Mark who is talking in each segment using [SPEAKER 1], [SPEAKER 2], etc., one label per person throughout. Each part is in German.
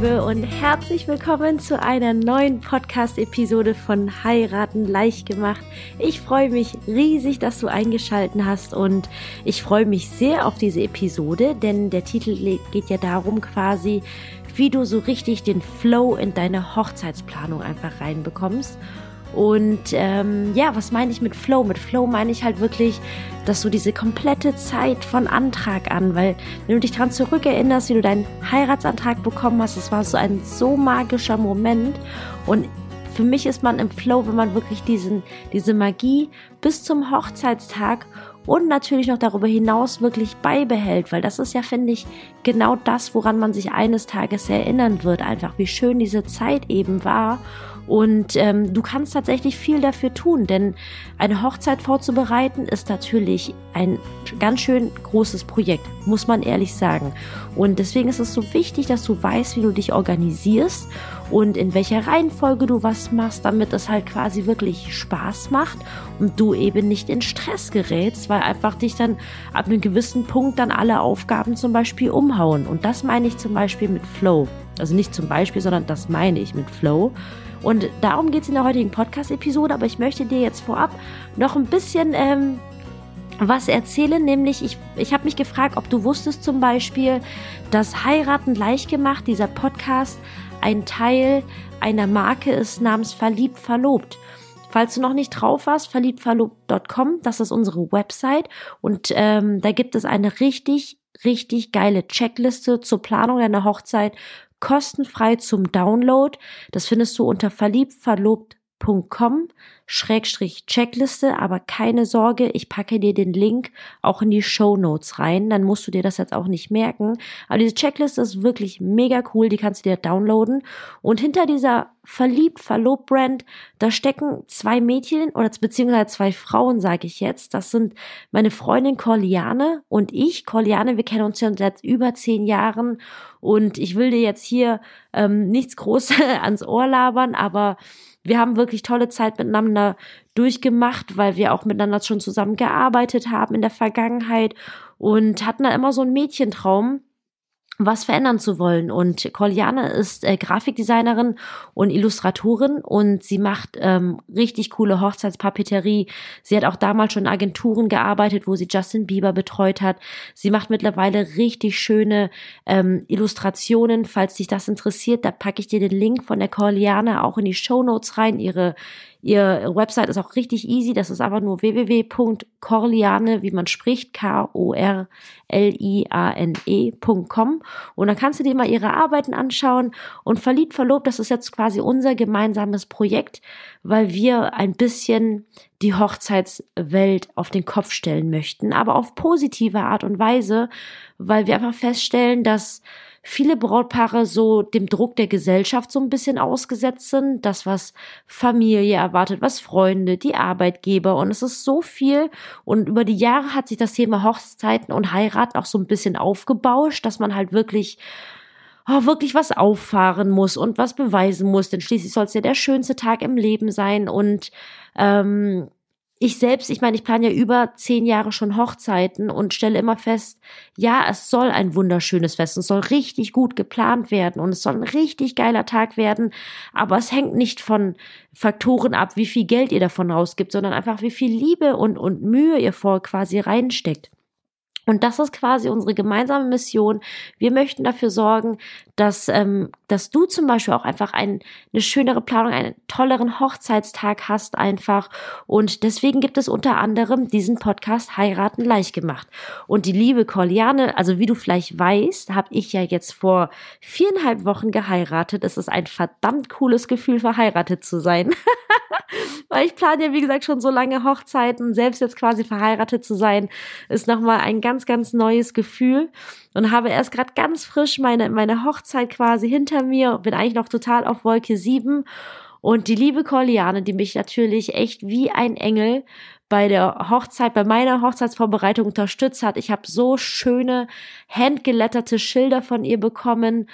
[SPEAKER 1] Liebe und herzlich willkommen zu einer neuen Podcast-Episode von Heiraten leicht gemacht. Ich freue mich riesig, dass du eingeschalten hast und ich freue mich sehr auf diese Episode, denn der Titel geht ja darum quasi, wie du so richtig den Flow in deine Hochzeitsplanung einfach reinbekommst. Und ähm, ja, was meine ich mit Flow? Mit Flow meine ich halt wirklich, dass du diese komplette Zeit von Antrag an, weil wenn du dich daran zurückerinnerst, wie du deinen Heiratsantrag bekommen hast, es war so ein so magischer Moment. Und für mich ist man im Flow, wenn man wirklich diesen, diese Magie bis zum Hochzeitstag und natürlich noch darüber hinaus wirklich beibehält, weil das ist ja, finde ich, genau das, woran man sich eines Tages erinnern wird, einfach wie schön diese Zeit eben war und ähm, du kannst tatsächlich viel dafür tun, denn eine Hochzeit vorzubereiten ist natürlich ein ganz schön großes Projekt, muss man ehrlich sagen. Und deswegen ist es so wichtig, dass du weißt, wie du dich organisierst und in welcher Reihenfolge du was machst, damit es halt quasi wirklich Spaß macht und du eben nicht in Stress gerätst, weil einfach dich dann ab einem gewissen Punkt dann alle Aufgaben zum Beispiel umhauen. Und das meine ich zum Beispiel mit Flow. Also nicht zum Beispiel, sondern das meine ich mit Flow. Und darum geht es in der heutigen Podcast-Episode, aber ich möchte dir jetzt vorab noch ein bisschen ähm, was erzählen, nämlich ich, ich habe mich gefragt, ob du wusstest zum Beispiel, dass Heiraten leicht gemacht, dieser Podcast, ein Teil einer Marke ist namens Verliebt Verlobt. Falls du noch nicht drauf warst, verliebtverlobt.com, das ist unsere Website und ähm, da gibt es eine richtig, richtig geile Checkliste zur Planung deiner Hochzeit kostenfrei zum Download. Das findest du unter verliebtverlobt.com Schrägstrich Checkliste, aber keine Sorge, ich packe dir den Link auch in die Show Notes rein, dann musst du dir das jetzt auch nicht merken. Aber diese Checkliste ist wirklich mega cool, die kannst du dir downloaden. Und hinter dieser verliebt, verlobt Brand, da stecken zwei Mädchen oder beziehungsweise zwei Frauen, sage ich jetzt. Das sind meine Freundin Corliane und ich. Corliane, wir kennen uns ja seit über zehn Jahren und ich will dir jetzt hier ähm, nichts Großes ans Ohr labern, aber wir haben wirklich tolle Zeit miteinander durchgemacht, weil wir auch miteinander schon zusammen gearbeitet haben in der Vergangenheit und hatten da immer so einen Mädchentraum, was verändern zu wollen. Und Corliane ist äh, Grafikdesignerin und Illustratorin und sie macht ähm, richtig coole Hochzeitspapeterie. Sie hat auch damals schon in Agenturen gearbeitet, wo sie Justin Bieber betreut hat. Sie macht mittlerweile richtig schöne ähm, Illustrationen. Falls dich das interessiert, da packe ich dir den Link von der Corliane auch in die Show Notes rein. Ihre Ihr Website ist auch richtig easy. Das ist aber nur www.corliane, wie man spricht, K-O-R-L-I-A-N-E.com. Und dann kannst du dir mal ihre Arbeiten anschauen. Und verliebt, verlobt, das ist jetzt quasi unser gemeinsames Projekt, weil wir ein bisschen die Hochzeitswelt auf den Kopf stellen möchten, aber auf positive Art und Weise, weil wir einfach feststellen, dass viele Brautpaare so dem Druck der Gesellschaft so ein bisschen ausgesetzt sind, das was Familie erwartet, was Freunde, die Arbeitgeber. Und es ist so viel. Und über die Jahre hat sich das Thema Hochzeiten und Heiraten auch so ein bisschen aufgebauscht, dass man halt wirklich oh, wirklich was auffahren muss und was beweisen muss, denn schließlich soll es ja der schönste Tag im Leben sein. Und ähm, ich selbst, ich meine, ich plane ja über zehn Jahre schon Hochzeiten und stelle immer fest, ja, es soll ein wunderschönes Fest, es soll richtig gut geplant werden und es soll ein richtig geiler Tag werden, aber es hängt nicht von Faktoren ab, wie viel Geld ihr davon rausgibt, sondern einfach, wie viel Liebe und, und Mühe ihr vor quasi reinsteckt. Und das ist quasi unsere gemeinsame Mission. Wir möchten dafür sorgen, dass, ähm, dass du zum Beispiel auch einfach ein, eine schönere Planung, einen tolleren Hochzeitstag hast einfach. Und deswegen gibt es unter anderem diesen Podcast Heiraten leicht gemacht. Und die liebe Corliane, also wie du vielleicht weißt, habe ich ja jetzt vor viereinhalb Wochen geheiratet. Es ist ein verdammt cooles Gefühl, verheiratet zu sein. Weil ich plane ja, wie gesagt, schon so lange Hochzeiten. Selbst jetzt quasi verheiratet zu sein, ist nochmal ein ganz, ganz neues Gefühl. Und habe erst gerade ganz frisch meine, meine Hochzeit quasi hinter mir. Bin eigentlich noch total auf Wolke 7. Und die liebe Corliane, die mich natürlich echt wie ein Engel bei der Hochzeit, bei meiner Hochzeitsvorbereitung unterstützt hat. Ich habe so schöne handgeletterte Schilder von ihr bekommen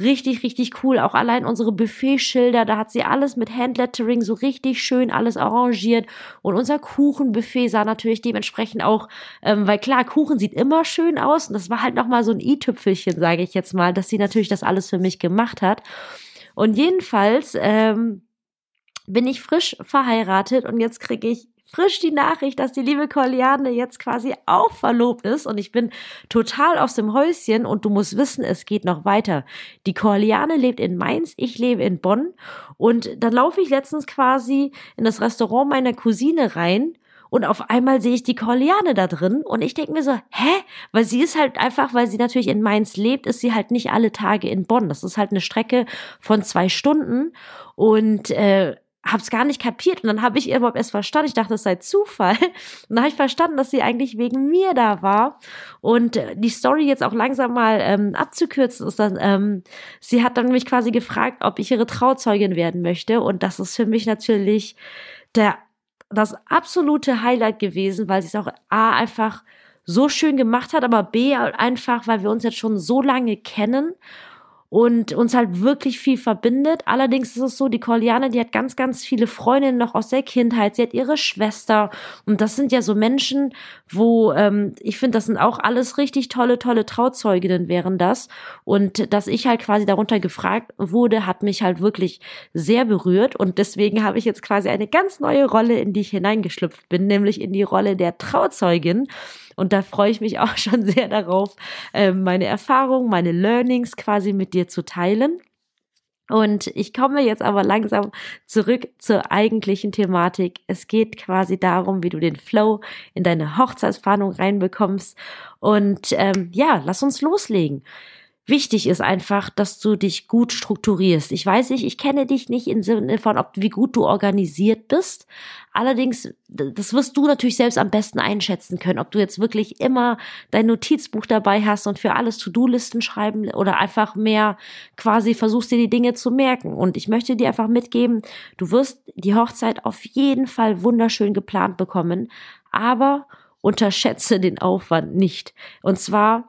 [SPEAKER 1] richtig, richtig cool. Auch allein unsere Buffetschilder, da hat sie alles mit Handlettering so richtig schön alles arrangiert. Und unser Kuchenbuffet sah natürlich dementsprechend auch, ähm, weil klar, Kuchen sieht immer schön aus. Und das war halt nochmal so ein i-Tüpfelchen, sage ich jetzt mal, dass sie natürlich das alles für mich gemacht hat. Und jedenfalls ähm, bin ich frisch verheiratet und jetzt kriege ich frisch die Nachricht, dass die liebe Koliane jetzt quasi auch verlobt ist und ich bin total aus dem Häuschen und du musst wissen, es geht noch weiter. Die Koliane lebt in Mainz, ich lebe in Bonn und dann laufe ich letztens quasi in das Restaurant meiner Cousine rein und auf einmal sehe ich die Koliane da drin und ich denke mir so, hä? Weil sie ist halt einfach, weil sie natürlich in Mainz lebt, ist sie halt nicht alle Tage in Bonn. Das ist halt eine Strecke von zwei Stunden und äh, habe es gar nicht kapiert und dann habe ich ihr überhaupt erst verstanden. Ich dachte, es sei Zufall. Und dann habe ich verstanden, dass sie eigentlich wegen mir da war. Und äh, die Story jetzt auch langsam mal ähm, abzukürzen ist dann, ähm, sie hat dann mich quasi gefragt, ob ich ihre Trauzeugin werden möchte. Und das ist für mich natürlich der das absolute Highlight gewesen, weil sie es auch A einfach so schön gemacht hat, aber B einfach, weil wir uns jetzt schon so lange kennen und uns halt wirklich viel verbindet. Allerdings ist es so, die Corliane, die hat ganz, ganz viele Freundinnen noch aus der Kindheit. Sie hat ihre Schwester und das sind ja so Menschen, wo ähm, ich finde, das sind auch alles richtig tolle, tolle Trauzeuginnen wären das. Und dass ich halt quasi darunter gefragt wurde, hat mich halt wirklich sehr berührt und deswegen habe ich jetzt quasi eine ganz neue Rolle, in die ich hineingeschlüpft bin, nämlich in die Rolle der Trauzeugin. Und da freue ich mich auch schon sehr darauf, ähm, meine Erfahrungen, meine Learnings quasi mit dir zu teilen. Und ich komme jetzt aber langsam zurück zur eigentlichen Thematik. Es geht quasi darum, wie du den Flow in deine Hochzeitsplanung reinbekommst. Und ähm, ja, lass uns loslegen. Wichtig ist einfach, dass du dich gut strukturierst. Ich weiß nicht, ich kenne dich nicht im Sinne von, ob, wie gut du organisiert bist. Allerdings, das wirst du natürlich selbst am besten einschätzen können, ob du jetzt wirklich immer dein Notizbuch dabei hast und für alles To-Do-Listen schreiben oder einfach mehr quasi versuchst dir die Dinge zu merken. Und ich möchte dir einfach mitgeben, du wirst die Hochzeit auf jeden Fall wunderschön geplant bekommen, aber unterschätze den Aufwand nicht. Und zwar,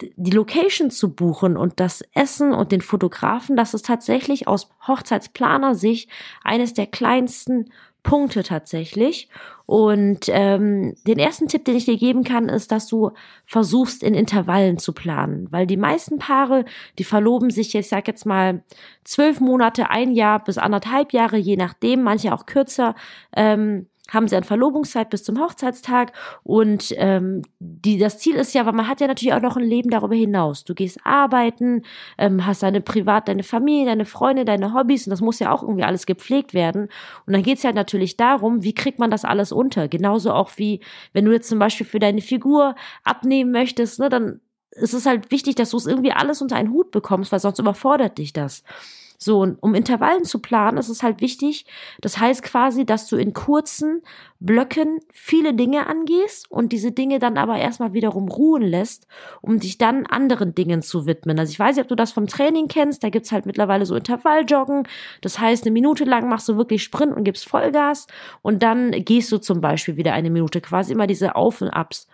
[SPEAKER 1] die Location zu buchen und das Essen und den Fotografen, das ist tatsächlich aus Hochzeitsplaner Sicht eines der kleinsten Punkte tatsächlich. Und ähm, den ersten Tipp, den ich dir geben kann, ist, dass du versuchst, in Intervallen zu planen. Weil die meisten Paare, die verloben sich, ich sag jetzt mal, zwölf Monate, ein Jahr bis anderthalb Jahre, je nachdem, manche auch kürzer, ähm, haben sie eine Verlobungszeit bis zum Hochzeitstag und ähm, die, das Ziel ist ja, weil man hat ja natürlich auch noch ein Leben darüber hinaus. Du gehst arbeiten, ähm, hast deine Privat, deine Familie, deine Freunde, deine Hobbys und das muss ja auch irgendwie alles gepflegt werden. Und dann geht's ja natürlich darum, wie kriegt man das alles unter? Genauso auch wie, wenn du jetzt zum Beispiel für deine Figur abnehmen möchtest, ne, dann ist es halt wichtig, dass du es irgendwie alles unter einen Hut bekommst, weil sonst überfordert dich das. So, und um Intervallen zu planen, ist es halt wichtig. Das heißt quasi, dass du in kurzen Blöcken viele Dinge angehst und diese Dinge dann aber erstmal wiederum ruhen lässt, um dich dann anderen Dingen zu widmen. Also ich weiß nicht, ob du das vom Training kennst. Da gibt's halt mittlerweile so Intervalljoggen. Das heißt, eine Minute lang machst du wirklich Sprint und gibst Vollgas und dann gehst du zum Beispiel wieder eine Minute, quasi immer diese Auf und Abs.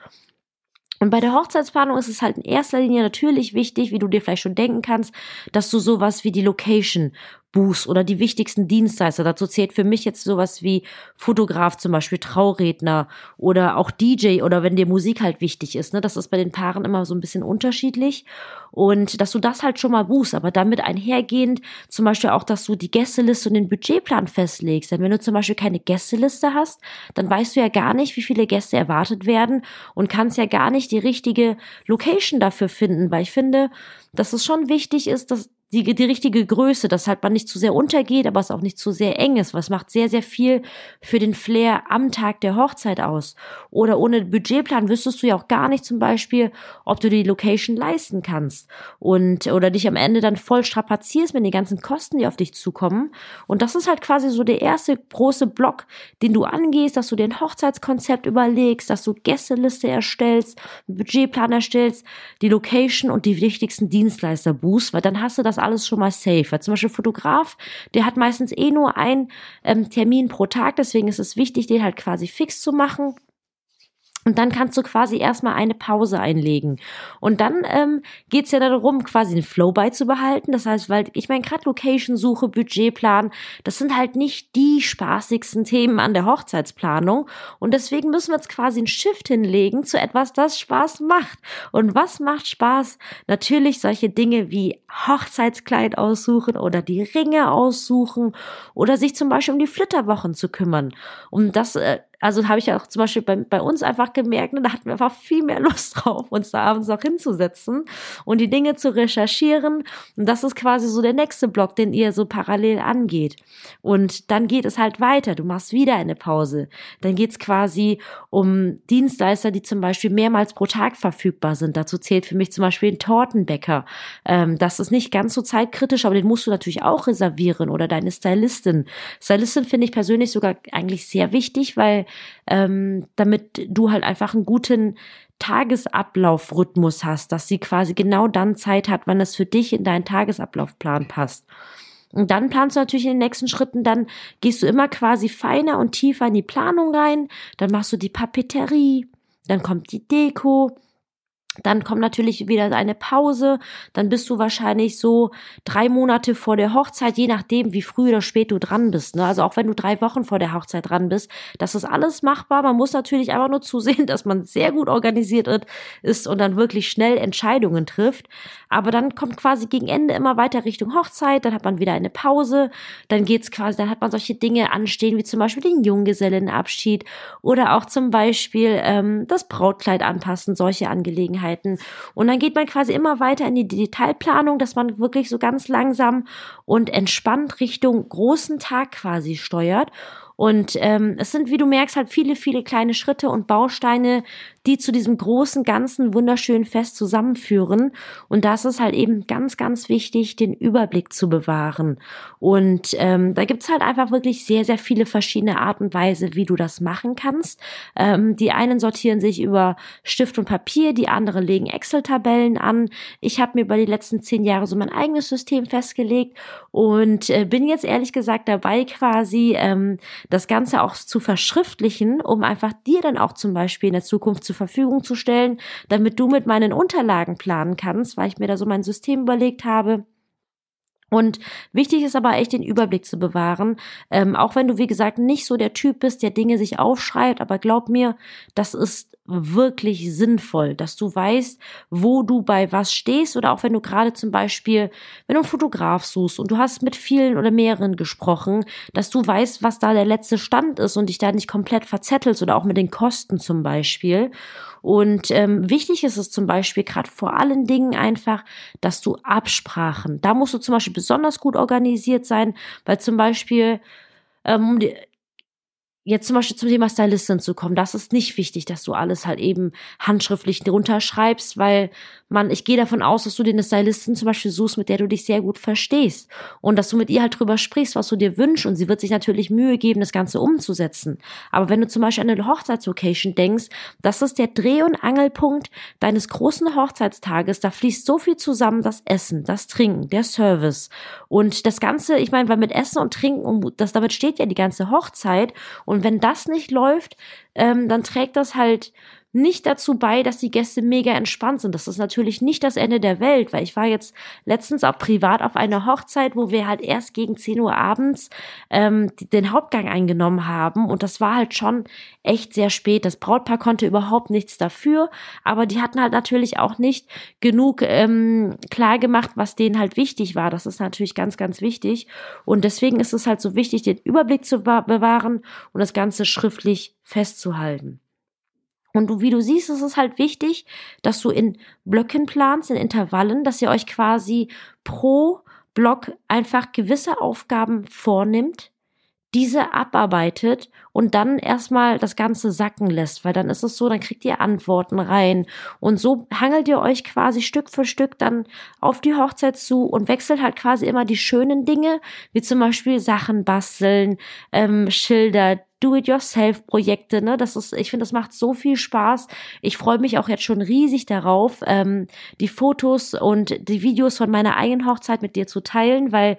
[SPEAKER 1] Und bei der Hochzeitsplanung ist es halt in erster Linie natürlich wichtig, wie du dir vielleicht schon denken kannst, dass du sowas wie die Location buchst oder die wichtigsten Dienstleister. Dazu zählt für mich jetzt sowas wie Fotograf zum Beispiel, Trauredner oder auch DJ oder wenn dir Musik halt wichtig ist. Ne? Das ist bei den Paaren immer so ein bisschen unterschiedlich. Und dass du das halt schon mal buchst, aber damit einhergehend zum Beispiel auch, dass du die Gästeliste und den Budgetplan festlegst. Denn wenn du zum Beispiel keine Gästeliste hast, dann weißt du ja gar nicht, wie viele Gäste erwartet werden und kannst ja gar nicht die richtige Location dafür finden, weil ich finde, dass es schon wichtig ist, dass die, die richtige Größe, dass halt man nicht zu sehr untergeht, aber es auch nicht zu sehr eng ist. Was macht sehr, sehr viel für den Flair am Tag der Hochzeit aus. Oder ohne Budgetplan wüsstest du ja auch gar nicht zum Beispiel, ob du die Location leisten kannst. Und, oder dich am Ende dann voll strapazierst mit den ganzen Kosten, die auf dich zukommen. Und das ist halt quasi so der erste große Block, den du angehst, dass du dir ein Hochzeitskonzept überlegst, dass du Gästeliste erstellst, Budgetplan erstellst, die Location und die wichtigsten Dienstleister buchst, weil dann hast du das alles schon mal safe. Zum Beispiel Fotograf, der hat meistens eh nur einen ähm, Termin pro Tag, deswegen ist es wichtig, den halt quasi fix zu machen. Und dann kannst du quasi erstmal eine Pause einlegen. Und dann ähm, geht ja darum, quasi den Flow beizubehalten. Das heißt, weil ich meine, gerade Location-Suche, Budgetplan, das sind halt nicht die spaßigsten Themen an der Hochzeitsplanung. Und deswegen müssen wir jetzt quasi einen Shift hinlegen zu etwas, das Spaß macht. Und was macht Spaß? Natürlich solche Dinge wie Hochzeitskleid aussuchen oder die Ringe aussuchen oder sich zum Beispiel um die Flitterwochen zu kümmern. Um das äh, also habe ich ja auch zum Beispiel bei, bei uns einfach gemerkt, ne, da hatten wir einfach viel mehr Lust drauf, uns da abends auch hinzusetzen und die Dinge zu recherchieren. Und das ist quasi so der nächste Block, den ihr so parallel angeht. Und dann geht es halt weiter. Du machst wieder eine Pause. Dann geht es quasi um Dienstleister, die zum Beispiel mehrmals pro Tag verfügbar sind. Dazu zählt für mich zum Beispiel ein Tortenbäcker. Ähm, das ist nicht ganz so zeitkritisch, aber den musst du natürlich auch reservieren oder deine Stylistin. Stylistin finde ich persönlich sogar eigentlich sehr wichtig, weil ähm, damit du halt einfach einen guten Tagesablaufrhythmus hast, dass sie quasi genau dann Zeit hat, wann es für dich in deinen Tagesablaufplan passt. Und dann planst du natürlich in den nächsten Schritten, dann gehst du immer quasi feiner und tiefer in die Planung rein, dann machst du die Papeterie, dann kommt die Deko, dann kommt natürlich wieder eine Pause. Dann bist du wahrscheinlich so drei Monate vor der Hochzeit, je nachdem, wie früh oder spät du dran bist. Ne? Also auch wenn du drei Wochen vor der Hochzeit dran bist, das ist alles machbar. Man muss natürlich einfach nur zusehen, dass man sehr gut organisiert ist und dann wirklich schnell Entscheidungen trifft. Aber dann kommt quasi gegen Ende immer weiter Richtung Hochzeit. Dann hat man wieder eine Pause. Dann geht's quasi, dann hat man solche Dinge anstehen, wie zum Beispiel den Junggesellenabschied oder auch zum Beispiel ähm, das Brautkleid anpassen, solche Angelegenheiten. Einheiten. Und dann geht man quasi immer weiter in die Detailplanung, dass man wirklich so ganz langsam und entspannt Richtung großen Tag quasi steuert. Und ähm, es sind, wie du merkst, halt viele, viele kleine Schritte und Bausteine, die zu diesem großen, ganzen, wunderschönen Fest zusammenführen. Und das ist halt eben ganz, ganz wichtig, den Überblick zu bewahren. Und ähm, da gibt's halt einfach wirklich sehr, sehr viele verschiedene Arten und Weise, wie du das machen kannst. Ähm, die einen sortieren sich über Stift und Papier, die anderen legen Excel-Tabellen an. Ich habe mir über die letzten zehn Jahre so mein eigenes System festgelegt und äh, bin jetzt ehrlich gesagt dabei, quasi ähm, das Ganze auch zu verschriftlichen, um einfach dir dann auch zum Beispiel in der Zukunft zur Verfügung zu stellen, damit du mit meinen Unterlagen planen kannst, weil ich mir da so mein System überlegt habe. Und wichtig ist aber echt den Überblick zu bewahren, ähm, auch wenn du wie gesagt nicht so der Typ bist, der Dinge sich aufschreibt, aber glaub mir, das ist wirklich sinnvoll, dass du weißt, wo du bei was stehst oder auch wenn du gerade zum Beispiel, wenn du einen Fotograf suchst und du hast mit vielen oder mehreren gesprochen, dass du weißt, was da der letzte Stand ist und dich da nicht komplett verzettelst oder auch mit den Kosten zum Beispiel. Und ähm, wichtig ist es zum Beispiel gerade vor allen Dingen einfach, dass du Absprachen, da musst du zum Beispiel besonders gut organisiert sein, weil zum Beispiel ähm, jetzt zum Beispiel zum Thema Stylistin zu kommen, das ist nicht wichtig, dass du alles halt eben handschriftlich drunter schreibst, weil man, ich gehe davon aus, dass du dir eine Stylistin zum Beispiel suchst, mit der du dich sehr gut verstehst. Und dass du mit ihr halt drüber sprichst, was du dir wünschst. Und sie wird sich natürlich Mühe geben, das Ganze umzusetzen. Aber wenn du zum Beispiel an eine Hochzeitslocation denkst, das ist der Dreh- und Angelpunkt deines großen Hochzeitstages, da fließt so viel zusammen, das Essen, das Trinken, der Service. Und das Ganze, ich meine, weil mit Essen und Trinken, das, damit steht ja die ganze Hochzeit. Und wenn das nicht läuft, ähm, dann trägt das halt nicht dazu bei, dass die Gäste mega entspannt sind. Das ist natürlich nicht das Ende der Welt, weil ich war jetzt letztens auch privat auf einer Hochzeit, wo wir halt erst gegen 10 Uhr abends ähm, den Hauptgang eingenommen haben und das war halt schon echt sehr spät. Das Brautpaar konnte überhaupt nichts dafür, aber die hatten halt natürlich auch nicht genug ähm, klar gemacht, was denen halt wichtig war. Das ist natürlich ganz, ganz wichtig und deswegen ist es halt so wichtig, den Überblick zu bewahren und das Ganze schriftlich festzuhalten. Und du, wie du siehst, ist es halt wichtig, dass du in Blöcken planst, in Intervallen, dass ihr euch quasi pro Block einfach gewisse Aufgaben vornimmt, diese abarbeitet und dann erstmal das Ganze sacken lässt, weil dann ist es so, dann kriegt ihr Antworten rein. Und so hangelt ihr euch quasi Stück für Stück dann auf die Hochzeit zu und wechselt halt quasi immer die schönen Dinge, wie zum Beispiel Sachen basteln, ähm, Schilder, Do-it-yourself-Projekte, ne? Das ist, ich finde, das macht so viel Spaß. Ich freue mich auch jetzt schon riesig darauf, ähm, die Fotos und die Videos von meiner eigenen Hochzeit mit dir zu teilen, weil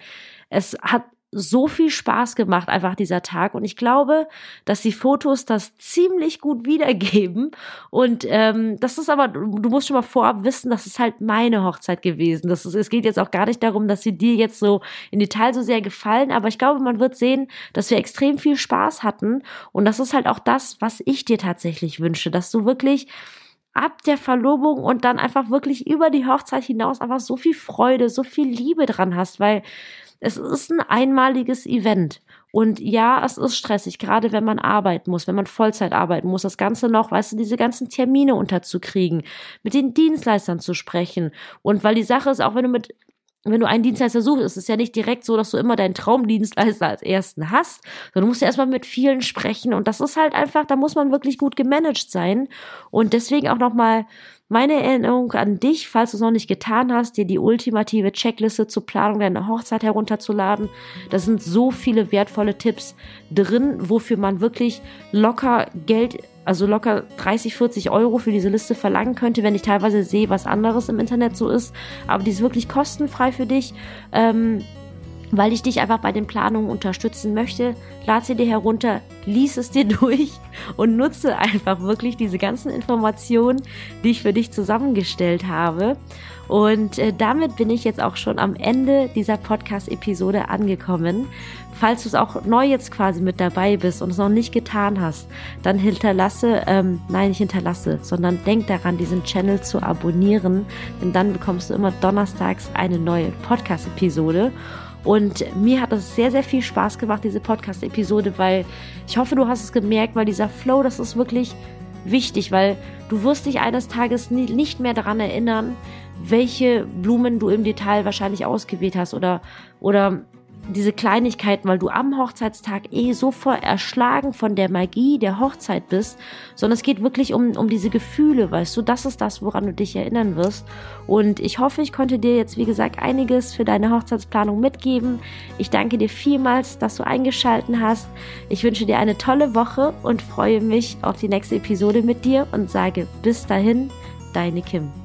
[SPEAKER 1] es hat so viel Spaß gemacht, einfach dieser Tag. Und ich glaube, dass die Fotos das ziemlich gut wiedergeben. Und ähm, das ist aber, du musst schon mal vorab wissen, das ist halt meine Hochzeit gewesen. Das ist, es geht jetzt auch gar nicht darum, dass sie dir jetzt so in Detail so sehr gefallen. Aber ich glaube, man wird sehen, dass wir extrem viel Spaß hatten. Und das ist halt auch das, was ich dir tatsächlich wünsche, dass du wirklich ab der Verlobung und dann einfach wirklich über die Hochzeit hinaus einfach so viel Freude, so viel Liebe dran hast, weil es ist ein einmaliges Event. Und ja, es ist stressig, gerade wenn man arbeiten muss, wenn man Vollzeit arbeiten muss, das Ganze noch, weißt du, diese ganzen Termine unterzukriegen, mit den Dienstleistern zu sprechen. Und weil die Sache ist, auch wenn du mit wenn du einen Dienstleister suchst, ist es ja nicht direkt so, dass du immer deinen Traumdienstleister als ersten hast, sondern du musst ja erstmal mit vielen sprechen und das ist halt einfach, da muss man wirklich gut gemanagt sein und deswegen auch nochmal meine Erinnerung an dich, falls du es noch nicht getan hast, dir die ultimative Checkliste zur Planung deiner Hochzeit herunterzuladen. Da sind so viele wertvolle Tipps drin, wofür man wirklich locker Geld, also locker 30, 40 Euro für diese Liste verlangen könnte, wenn ich teilweise sehe, was anderes im Internet so ist. Aber die ist wirklich kostenfrei für dich. Ähm, weil ich dich einfach bei den Planungen unterstützen möchte. Lad sie dir herunter, lies es dir durch und nutze einfach wirklich diese ganzen Informationen, die ich für dich zusammengestellt habe. Und äh, damit bin ich jetzt auch schon am Ende dieser Podcast-Episode angekommen. Falls du es auch neu jetzt quasi mit dabei bist und es noch nicht getan hast, dann hinterlasse, ähm, nein, nicht hinterlasse, sondern denk daran, diesen Channel zu abonnieren, denn dann bekommst du immer donnerstags eine neue Podcast-Episode. Und mir hat es sehr, sehr viel Spaß gemacht, diese Podcast-Episode, weil ich hoffe, du hast es gemerkt, weil dieser Flow, das ist wirklich wichtig, weil du wirst dich eines Tages nicht mehr daran erinnern, welche Blumen du im Detail wahrscheinlich ausgewählt hast oder, oder diese Kleinigkeiten, weil du am Hochzeitstag eh so voll erschlagen von der Magie der Hochzeit bist, sondern es geht wirklich um, um diese Gefühle, weißt du, das ist das, woran du dich erinnern wirst. Und ich hoffe, ich konnte dir jetzt, wie gesagt, einiges für deine Hochzeitsplanung mitgeben. Ich danke dir vielmals, dass du eingeschalten hast. Ich wünsche dir eine tolle Woche und freue mich auf die nächste Episode mit dir und sage bis dahin, deine Kim.